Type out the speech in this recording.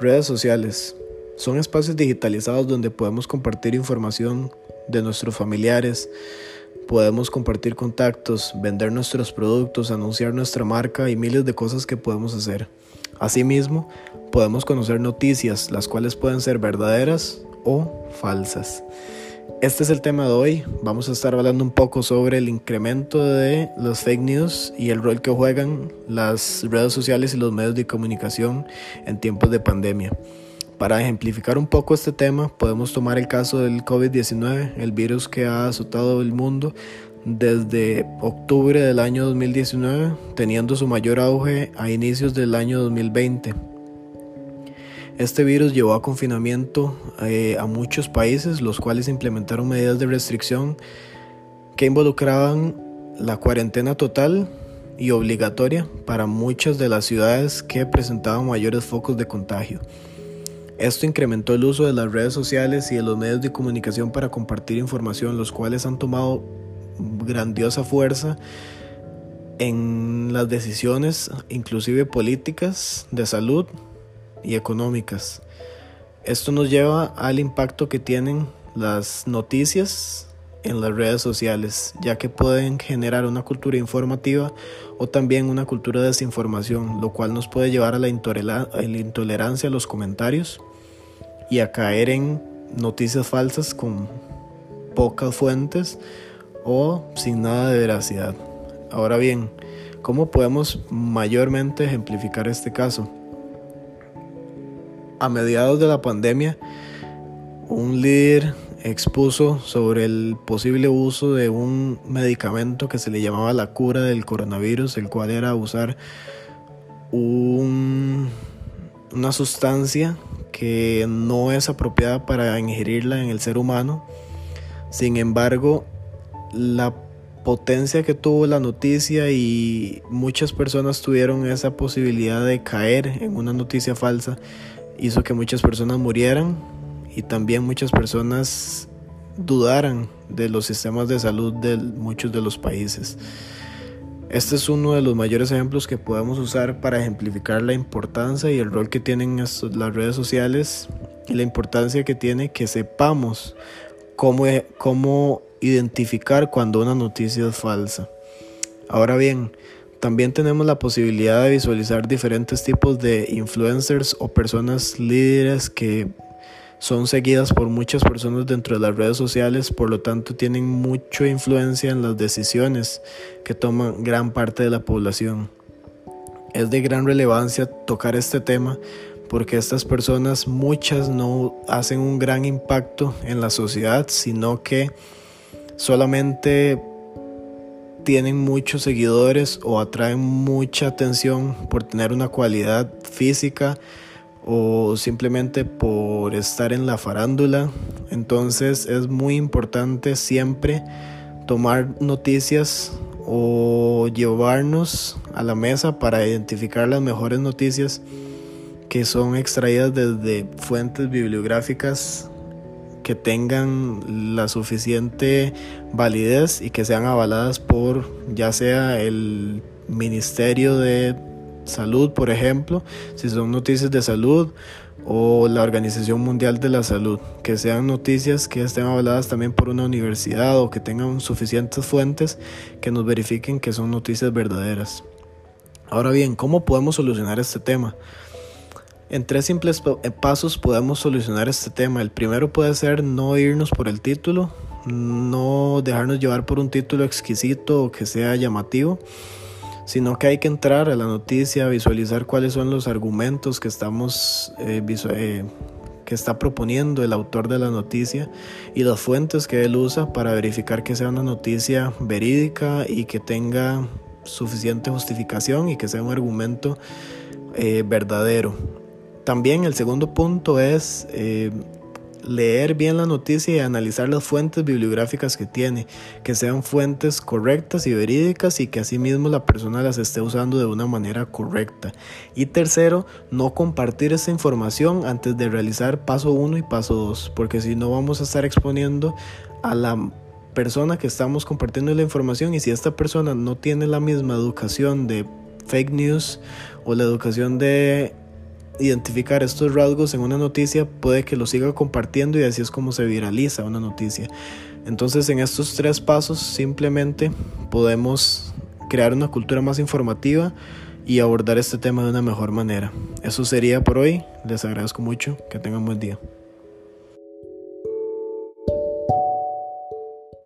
Redes sociales son espacios digitalizados donde podemos compartir información de nuestros familiares, podemos compartir contactos, vender nuestros productos, anunciar nuestra marca y miles de cosas que podemos hacer. Asimismo, podemos conocer noticias, las cuales pueden ser verdaderas o falsas. Este es el tema de hoy. Vamos a estar hablando un poco sobre el incremento de los fake news y el rol que juegan las redes sociales y los medios de comunicación en tiempos de pandemia. Para ejemplificar un poco este tema, podemos tomar el caso del COVID-19, el virus que ha azotado el mundo desde octubre del año 2019, teniendo su mayor auge a inicios del año 2020. Este virus llevó a confinamiento eh, a muchos países, los cuales implementaron medidas de restricción que involucraban la cuarentena total y obligatoria para muchas de las ciudades que presentaban mayores focos de contagio. Esto incrementó el uso de las redes sociales y de los medios de comunicación para compartir información, los cuales han tomado grandiosa fuerza en las decisiones, inclusive políticas, de salud y económicas. Esto nos lleva al impacto que tienen las noticias en las redes sociales, ya que pueden generar una cultura informativa o también una cultura de desinformación, lo cual nos puede llevar a la, intolerancia a los comentarios y a caer en noticias falsas con pocas fuentes o sin nada de veracidad. Ahora bien, ¿cómo podemos mayormente ejemplificar este caso? A mediados de la pandemia, un líder expuso sobre el posible uso de un medicamento que se le llamaba la cura del coronavirus, el cual era usar un, una sustancia que no es apropiada para ingerirla en el ser humano. Sin embargo, la potencia que tuvo la noticia y muchas personas tuvieron esa posibilidad de caer en una noticia falsa hizo que muchas personas murieran y también muchas personas dudaran de los sistemas de salud de muchos de los países. Este es uno de los mayores ejemplos que podemos usar para ejemplificar la importancia y el rol que tienen las redes sociales y la importancia que tiene que sepamos cómo, e, identificar cuando una noticia es falsa. Ahora bien, también tenemos la posibilidad de visualizar diferentes tipos de influencers o personas líderes que son seguidas por muchas personas dentro de las redes sociales, por lo tanto tienen mucha influencia en las decisiones que toman gran parte de la población. Es de gran relevancia tocar este tema porque estas personas muchas no hacen un gran impacto en la sociedad, sino que solamente tienen muchos seguidores o atraen mucha atención por tener una cualidad física o simplemente por estar en la farándula. Entonces es muy importante siempre tomar noticias o llevarnos a la mesa para identificar las mejores noticias que son extraídas desde fuentes bibliográficas que tengan la suficiente validez y que sean avaladas por ya sea el Ministerio de salud, por ejemplo, si son noticias de salud o la Organización Mundial de la Salud, que sean noticias que estén avaladas también por una universidad o que tengan suficientes fuentes que nos verifiquen que son noticias verdaderas. Ahora bien, ¿cómo podemos solucionar este tema? En tres simples eh, pasos podemos solucionar este tema. El primero puede ser no irnos por el título, no dejarnos llevar por un título exquisito o que sea llamativo sino que hay que entrar a la noticia, visualizar cuáles son los argumentos que estamos eh, eh, que está proponiendo el autor de la noticia y las fuentes que él usa para verificar que sea una noticia verídica y que tenga suficiente justificación y que sea un argumento eh, verdadero. También el segundo punto es leer bien la noticia y analizar las fuentes bibliográficas que tiene, que sean fuentes correctas y verídicas y que asimismo la persona las esté usando de una manera correcta. Y tercero, no compartir esa información antes de realizar paso 1 y paso 2, porque si no vamos a estar exponiendo a la persona que estamos compartiendo la información y si esta persona no tiene la misma educación de fake news o la educación de identificar estos rasgos en una noticia, puede que lo siga compartiendo y así es como se viraliza una noticia. Entonces en estos tres pasos simplemente podemos crear una cultura más informativa y abordar este tema de una mejor manera. Eso sería por hoy. Les agradezco mucho. Que tengan buen día.